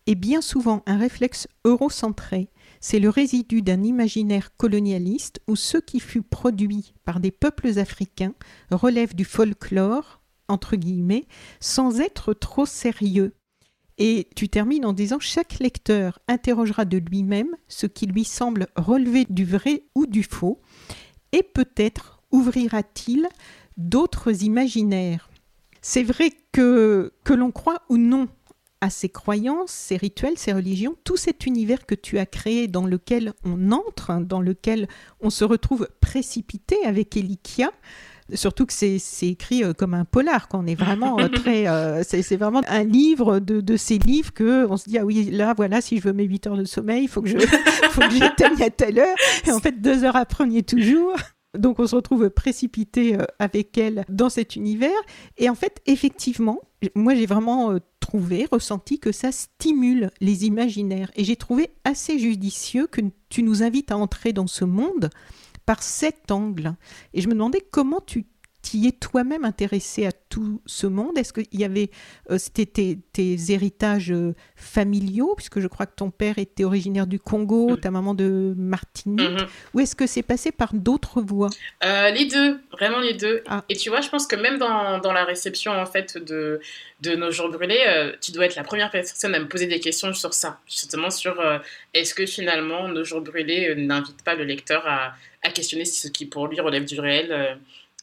est bien souvent un réflexe eurocentré. C'est le résidu d'un imaginaire colonialiste où ce qui fut produit par des peuples africains relève du folklore, entre guillemets, sans être trop sérieux. Et tu termines en disant chaque lecteur interrogera de lui-même ce qui lui semble relever du vrai ou du faux, et peut-être ouvrira-t-il d'autres imaginaires. C'est vrai que, que l'on croit ou non à ces croyances, ces rituels, ces religions, tout cet univers que tu as créé dans lequel on entre, dans lequel on se retrouve précipité avec Elikia, Surtout que c'est écrit euh, comme un polar, qu'on est vraiment euh, très. Euh, c'est vraiment un livre de, de, ces livres que on se dit ah oui là voilà si je veux mes 8 heures de sommeil, il faut que je faut que j'éteigne à telle heure. Et en fait deux heures après on y est toujours. Donc on se retrouve précipité avec elle dans cet univers. Et en fait effectivement, moi j'ai vraiment trouvé, ressenti que ça stimule les imaginaires. Et j'ai trouvé assez judicieux que tu nous invites à entrer dans ce monde par cet angle. Et je me demandais comment tu t'y es toi-même intéressé à tout ce monde? Est-ce qu'il y avait, euh, c'était tes, héritages euh, familiaux, puisque je crois que ton père était originaire du Congo, mm. ta maman de Martinique, mm-hmm. ou est-ce que c'est passé par d'autres voies? Euh, Les deux, vraiment les deux. Ah. Et tu vois, je pense que même dans, dans, la réception en fait de, de nos jours brûlés, tu dois être la première personne à me poser des questions sur ça, justement sur est-ce que finalement nos jours brûlés n'invitent pas le lecteur à à questionner ce qui pour lui relève du réel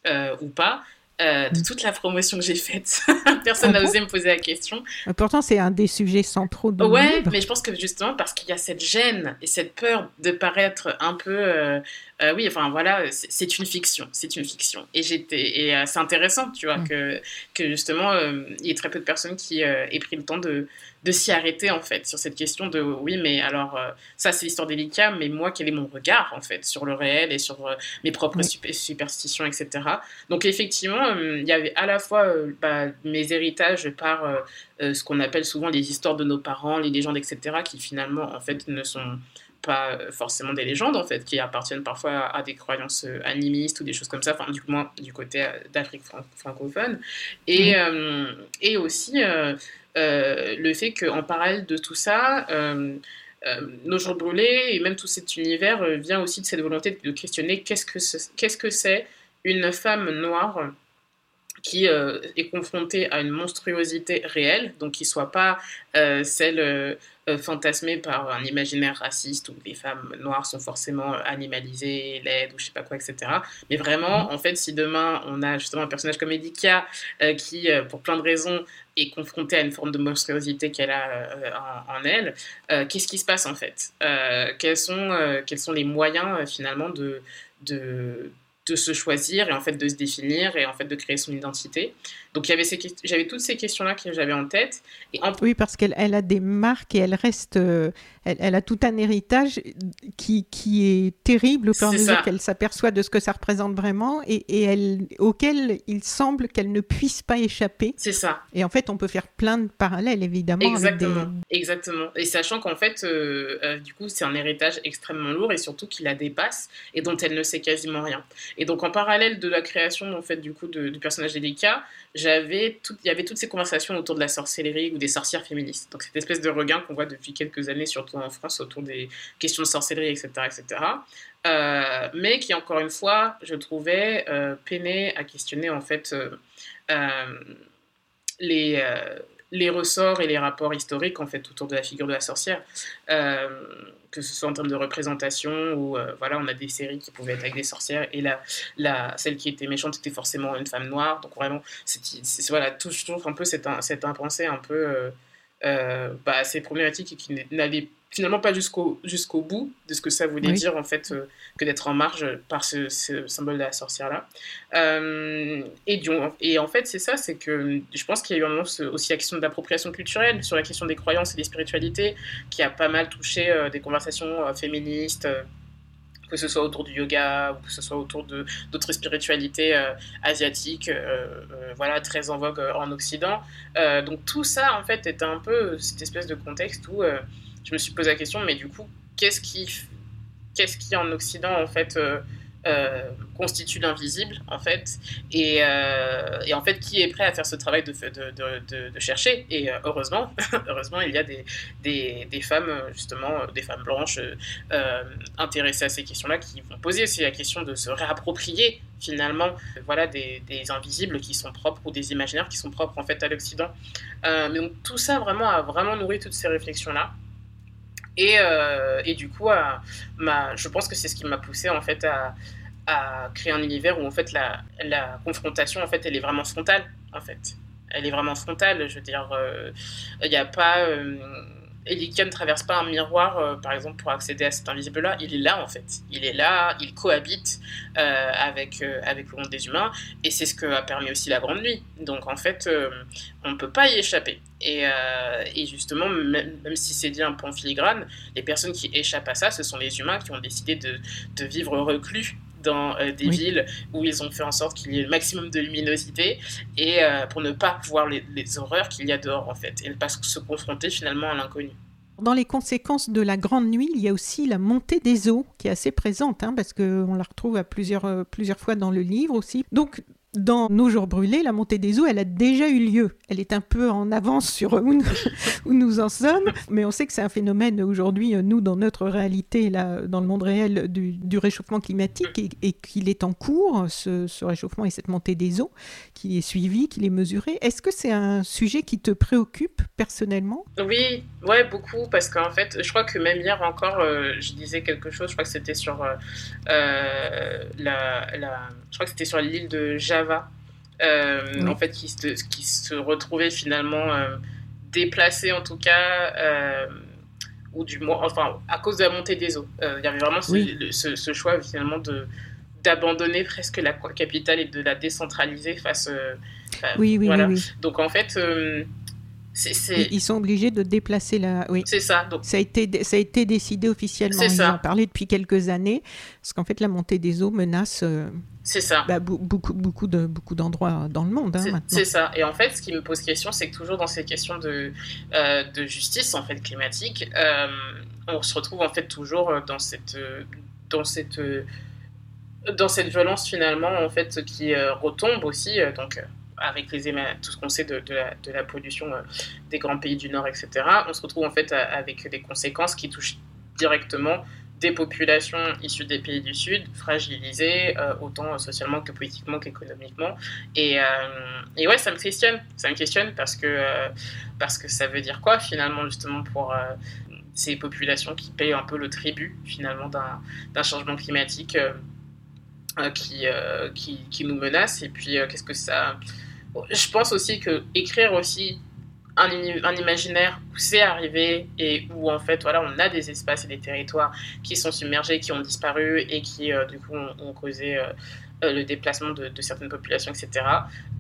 euh, euh, ou pas. Euh, de mm. toute la promotion que j'ai faite, personne n'a osé me poser la question. Pourtant, c'est un des sujets centraux de Ouais, livre. mais je pense que justement parce qu'il y a cette gêne et cette peur de paraître un peu euh, oui, enfin voilà, c'est une fiction, c'est une fiction. Et et euh, c'est intéressant, tu vois, mm. que, que justement, euh, il y ait très peu de personnes qui aient pris le temps de, de s'y arrêter en fait sur cette question de oui, mais alors ça c'est l'histoire d'Elika, mais moi quel est mon regard en fait sur le réel et sur mes propres superstitions, etc. Donc effectivement, il y avait à la fois bah, mes héritages par ce qu'on appelle souvent les histoires de nos parents, les légendes, etc., qui finalement en fait ne sont pas forcément des légendes en fait, qui appartiennent parfois à des croyances euh, animistes ou des choses comme ça, enfin du moins du côté euh, d'Afrique francophone. Et, euh, et aussi le fait qu'en parallèle de tout ça, nos jours brûlés et même tout cet univers vient aussi de cette volonté de questionner qu'est-ce que qu'est-ce que c'est une femme noire qui est confrontée à une monstruosité réelle, donc qui soit pas celle euh, fantasmé par un imaginaire raciste où les femmes noires sont forcément animalisées, laides ou je sais pas quoi, etc. Mais vraiment, mhm. en fait, si demain on a justement un personnage comme Edika euh, qui, euh, pour plein de raisons, est confronté à une forme de monstruosité qu'elle a en, elle, qu'est-ce qui se passe en fait? Quels, sont, quels sont les moyens finalement de, de, de se choisir et en fait de se définir et en fait de créer son identité. Donc j'avais toutes ces questions-là que j'avais en tête. Et Oui, parce qu'elle elle a des marques et elle reste, euh, elle, a tout un héritage qui, qui est terrible au fur et à mesure qu'elle s'aperçoit de ce que ça représente vraiment et, et elle, auquel il semble qu'elle ne puisse pas échapper. C'est ça. Et en fait, on peut faire plein de parallèles, évidemment. Exactement. Exactement. Et sachant qu'en fait, euh, euh, du coup, c'est un héritage extrêmement lourd et surtout qui la dépasse et dont elle ne sait quasiment rien. Et donc, en parallèle de la création, en fait, du coup, du personnage délicat, j'avais tout, il y avait toutes ces conversations autour de la sorcellerie ou des sorcières féministes. Donc cette espèce de regain qu'on voit depuis quelques années, en France, autour des questions de sorcellerie, etc., etc. Euh, mais qui encore une fois, je trouvais euh, peiné à questionner en fait euh, les les ressorts et les rapports historiques en fait autour de la figure de la sorcière, euh, que ce soit en termes de représentation ou euh, voilà on a des séries qui pouvaient être avec des sorcières et la, la celle qui était méchante était forcément une femme noire donc vraiment c'est voilà toujours un peu cette cette impensée un peu euh, bah, assez problématique et qui n'allait finalement pas jusqu'au jusqu'au bout de ce que ça voulait dire en fait euh, que d'être en marge par ce, symbole de la sorcière là euh, et, et en fait c'est ça c'est que je pense qu'il y a eu un moment aussi la question de l'appropriation culturelle sur la question des croyances et des spiritualités qui a pas mal touché euh, des conversations féministes que ce soit autour du yoga ou que ce soit autour de d'autres spiritualités asiatiques voilà très en vogue en Occident. Donc tout ça en fait est un peu cette espèce de contexte où je me suis posé la question, mais du coup, qu'est-ce qui, qu'est-ce qui en Occident, en fait, euh, euh, constitue l'invisible, en fait, euh, et, en fait, qui est prêt à faire ce travail de, chercher? Et heureusement, heureusement, il y a des, femmes, justement, des femmes blanches intéressées à ces questions-là qui vont poser aussi la question de se réapproprier finalement voilà des, des, invisibles qui sont propres ou des imaginaires qui sont propres en fait à l'Occident. mais donc tout ça vraiment a vraiment nourri toutes ces réflexions là. Et, euh, et du coup, ma, je pense que c'est ce qui m'a poussé en fait à, à, créer un univers où en fait la, la, confrontation en fait elle est vraiment frontale en fait. Elle est vraiment frontale. Je veux dire, euh, il n'y a pas euh, Elika ne traverse pas un miroir, euh, par exemple, pour accéder à cet invisible-là. Il est là, en fait. Il est là, il cohabite euh, avec, euh, avec le monde des humains, et c'est ce que a permis aussi la Grande Nuit. Donc, en fait, on ne peut pas y échapper. Et, et justement, même, si c'est dit un peu en filigrane, les personnes qui échappent à ça, ce sont les humains qui ont décidé de, de vivre reclus dans des villes où ils ont fait en sorte qu'il y ait le maximum de luminosité et pour ne pas voir les, les horreurs qu'il y a dehors en fait et ne pas se confronter finalement à l'inconnu. Dans les conséquences de la grande nuit, il y a aussi la montée des eaux qui est assez présente, hein, parce qu'on la retrouve à plusieurs, euh, plusieurs fois dans le livre aussi. Donc, dans Nos jours brûlés, la montée des eaux, elle a déjà eu lieu. Elle est un peu en avance sur où nous, en sommes, mais on sait que c'est un phénomène aujourd'hui, nous, dans notre réalité, là, dans le monde réel du, réchauffement climatique, et, qu'il est en cours, ce, réchauffement et cette montée des eaux, qu'il est suivi, qu'il est mesuré. Est-ce que c'est un sujet qui te préoccupe personnellement? Oui, ouais, beaucoup, parce qu'en fait, je crois que même hier encore, euh, je disais quelque chose, je crois que c'était sur euh, euh, la, je crois que c'était sur l'île de Java euh, en fait, qui se, qui se retrouvait finalement euh, déplacé en tout cas, euh, ou du moins, enfin, à cause de la montée des eaux. Il y avait vraiment ce, choix finalement de d'abandonner presque la capitale et de la décentraliser face. oui, oui, oui, Donc en fait. Ils sont obligés de déplacer la. Oui. C'est ça. Donc... Ça, a été, ça a été décidé officiellement. Ils ça. en parlé depuis quelques années. Parce qu'en fait, la montée des eaux menace c'est ça. Bah, beaucoup, beaucoup, de, beaucoup d'endroits dans le monde. Hein, c'est ça. Et en fait, ce qui me pose question, c'est que toujours dans ces questions de, euh, de justice en fait, climatique, euh, on se retrouve en fait toujours dans cette, dans cette, dans cette violence finalement en fait, qui euh, retombe aussi. donc, avec les tout ce qu'on sait de, de, la, de, la, pollution des grands pays du Nord, etc., on se retrouve en fait avec des conséquences qui touchent directement des populations issues des pays du Sud, fragilisées, autant socialement que politiquement qu'économiquement. Et, et, ouais, ça me questionne. Ça me questionne parce que, parce que ça veut dire quoi finalement justement pour ces populations qui payent un peu le tribut finalement d'un changement climatique qui, qui, qui, nous menace. Et puis, qu'est-ce que ça je pense aussi que écrire aussi un, imaginaire où c'est arrivé et où en fait voilà on a des espaces et des territoires qui sont submergés, qui ont disparu et qui euh, du coup ont, causé euh, euh, le déplacement de, certaines populations, etc.,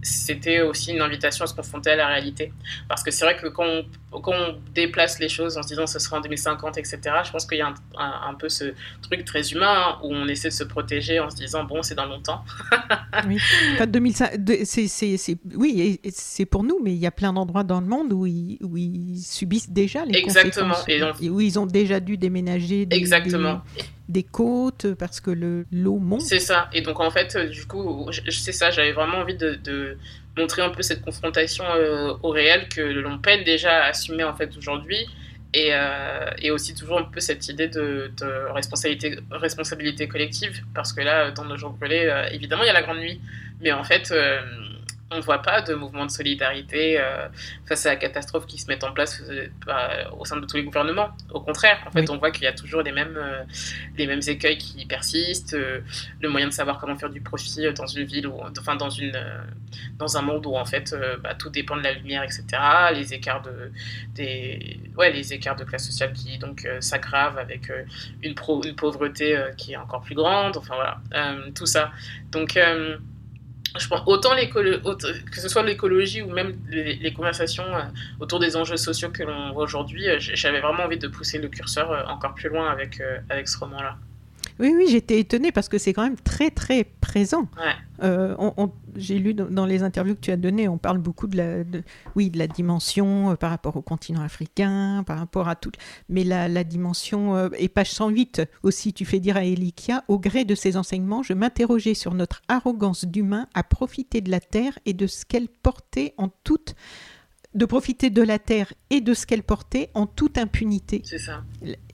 c'était aussi une invitation à se confronter à la réalité. Parce que c'est vrai que quand on, déplace les choses en se disant ce sera en 2050, etc., je pense qu'il y a un, peu ce truc très humain hein, où on essaie de se protéger en se disant bon, c'est dans longtemps. oui, enfin, 2005, c'est, oui, c'est pour nous, mais il y a plein d'endroits dans le monde où ils, où ils subissent déjà les Exactement. conséquences. Et, où ils ont déjà dû déménager. Exactement des côtes parce que l'eau monte. C'est ça. Et donc en fait, euh, du coup, c'est ça, j'avais vraiment envie de, montrer un peu cette confrontation euh, au réel que l'on peine déjà à assumer en fait aujourd'hui. Et, euh, et, aussi toujours un peu cette idée de, responsabilité, responsabilité collective. Parce que là, dans nos jours brûlés, évidemment, il y a la grande nuit. Mais en fait, on ne voit pas de mouvement de solidarité euh, face à la catastrophe qui se met en place euh, bah, au sein de tous les gouvernements. Au contraire, en fait, on voit qu'il y a toujours les mêmes, euh, les mêmes écueils qui persistent, le moyen de savoir comment faire du profit dans une ville ou enfin dans une dans un monde où en fait bah, tout dépend de la lumière, etc. Les écarts de des ouais les écarts de classe sociale qui donc s'aggravent avec une, pro, une pauvreté qui est encore plus grande. Enfin voilà, tout ça. Donc je pense autant que ce soit l'écologie ou même les, conversations euh, autour des enjeux sociaux que l'on voit aujourd'hui, euh, j'avais vraiment envie de pousser le curseur euh, encore plus loin avec, avec ce roman-là. Oui, oui, j'étais étonnée parce que c'est quand même très, très présent. Euh, j'ai lu dans, les interviews que tu as données, on parle beaucoup de la, oui, de la dimension euh, par rapport au continent africain, par rapport à tout. Mais la, dimension, euh, et page 108 aussi, tu fais dire à Elikia, au gré de ses enseignements, je m'interrogeais sur notre arrogance d'humain à profiter de la terre et de ce qu'elle portait en toute de profiter de la Terre et de ce qu'elle portait en toute impunité. C'est ça.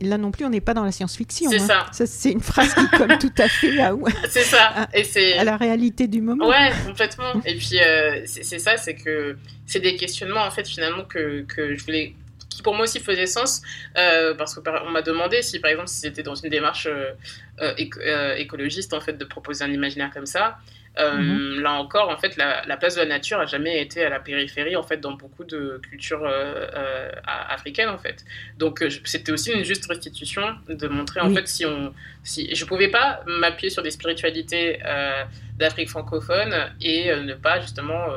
Là non plus, on n'est pas dans la science-fiction. C'est hein. ça. C'est une phrase qui colle tout à fait à, c'est ça. Et c'est... à la réalité du moment. Ouais, complètement. et puis, euh, c'est, ça, c'est que c'est des questionnements, en fait, finalement, que, que je voulais qui pour moi aussi faisait sens euh, parce que on m'a demandé si par exemple si c'était dans une démarche euh, écologiste en fait de proposer un imaginaire comme ça euh, mhm. Là encore, en fait, la, place de la nature a jamais été à la périphérie, en fait, dans beaucoup de cultures euh, euh, africaines, en fait. Donc, c'était aussi une juste restitution de montrer, en fait, si on, si je pouvais pas m'appuyer sur des spiritualités d'Afrique francophone et ne pas justement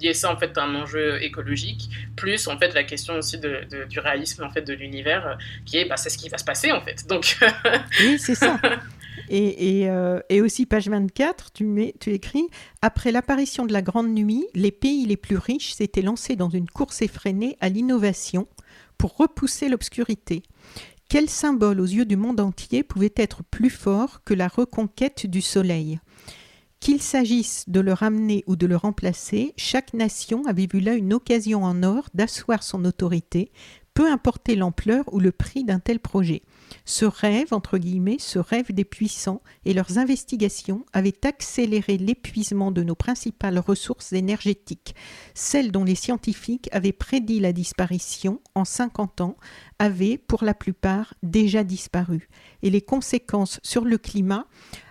lier ça en fait à un enjeu écologique, plus en fait la question aussi de, du réalisme en fait de l'univers, qui est bah, c'est ce qui va se passer en fait. Donc oui, c'est ça. Euh, et, aussi, page 24, tu, mets, tu écris Après l'apparition de la Grande Nuit, les pays les plus riches s'étaient lancés dans une course effrénée à l'innovation pour repousser l'obscurité. Quel symbole aux yeux du monde entier pouvait être plus fort que la reconquête du soleil? Qu'il s'agisse de le ramener ou de le remplacer, chaque nation avait vu là une occasion en or d'asseoir son autorité, peu importe l'ampleur ou le prix d'un tel projet. Ce rêve, entre guillemets, ce rêve des puissants et leurs investigations avaient accéléré l'épuisement de nos principales ressources énergétiques, celles dont les scientifiques avaient prédit la disparition en 50 ans, avaient pour la plupart déjà disparu, et les conséquences sur le climat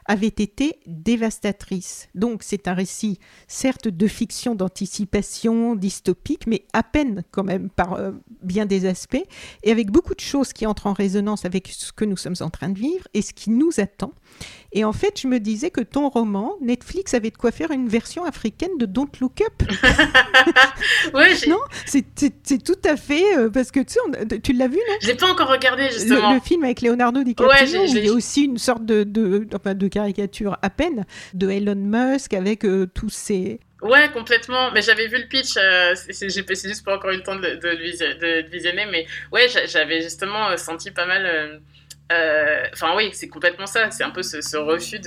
avait été dévastatrice. Donc c'est un récit certes de fiction, d'anticipation, dystopique, mais à peine quand même par euh, bien des aspects, et avec beaucoup de choses qui entrent en résonance avec ce que nous sommes en train de vivre et ce qui nous attend. Et en fait, je me disais que ton roman, Netflix avait de quoi faire une version africaine de Don't Look Up. ouais, non, c'est tout à fait euh, parce que tu sais, tu l'as vu, non? Je l'ai pas encore regardé justement. Le, film avec Leonardo DiCaprio, il y a aussi une sorte de, de, enfin, de caricature à peine de Elon Musk avec euh, tous ces Ouais, complètement. Mais j'avais vu le pitch. Euh, J'ai juste pas encore eu le temps de, de, visionner, mais ouais, j'avais justement senti pas mal. Euh, enfin, oui, c'est complètement ça. C'est un peu ce, refus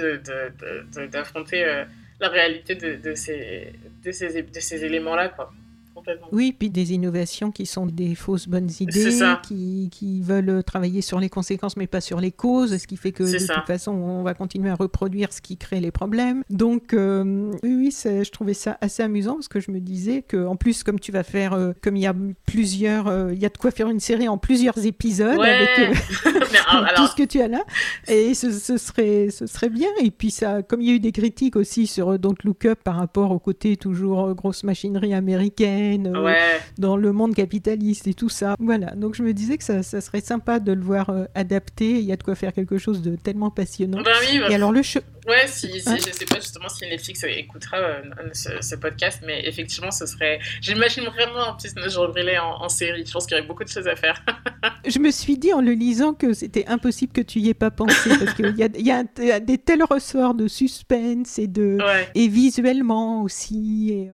d'affronter euh, la réalité de, ces, de ces, ces éléments-là, quoi. Complètement. Oui, puis des innovations qui sont des fausses bonnes idées, qui, qui, veulent travailler sur les conséquences mais pas sur les causes, ce qui fait que de toute façon on va continuer à reproduire ce qui crée les problèmes. Donc euh, oui, je trouvais ça assez amusant parce que je me disais que en plus comme tu vas faire, euh, comme il y a plusieurs, euh, il y a de quoi faire une série en plusieurs épisodes avec tout ce que tu as là, et ce, serait, ce serait bien. Et puis ça, comme il y a eu des critiques aussi sur Don't Look Up par rapport au côté toujours grosse machinerie américaine dans le monde capitaliste et tout ça. Voilà, donc je me disais que ça, ça serait sympa de le voir adapté. Il y a de quoi faire quelque chose de tellement passionnant. Ben oui, et alors le Ouais, si, si hein je sais pas justement si Netflix écoutera euh, ce, podcast, mais effectivement, ce serait. J'imagine vraiment en plus Jean Brûlé en, en série. Je pense qu'il y aurait beaucoup de choses à faire. je me suis dit en le lisant que c'était impossible que tu y aies pas pensé parce qu'il y a, y a des tels ressorts de suspense et de et visuellement aussi. Et...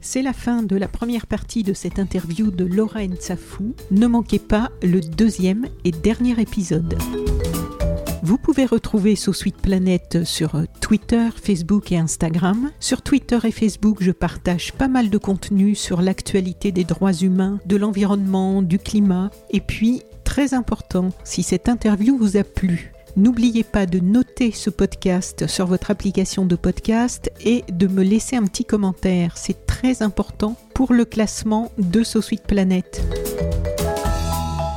C'est la fin de la première partie de cette interview de Laura Nsafou. Ne manquez pas le deuxième et dernier épisode. Vous pouvez retrouver So Sweet Planet sur Twitter, Facebook et Instagram. Sur Twitter et Facebook, je partage pas mal de contenu sur l'actualité des droits humains, de l'environnement, du climat. Et puis, très important, si cette interview vous a plu, N'oubliez pas de noter ce podcast sur votre application de podcast et de me laisser un petit commentaire. C'est très important pour le classement de SoSuite Planet.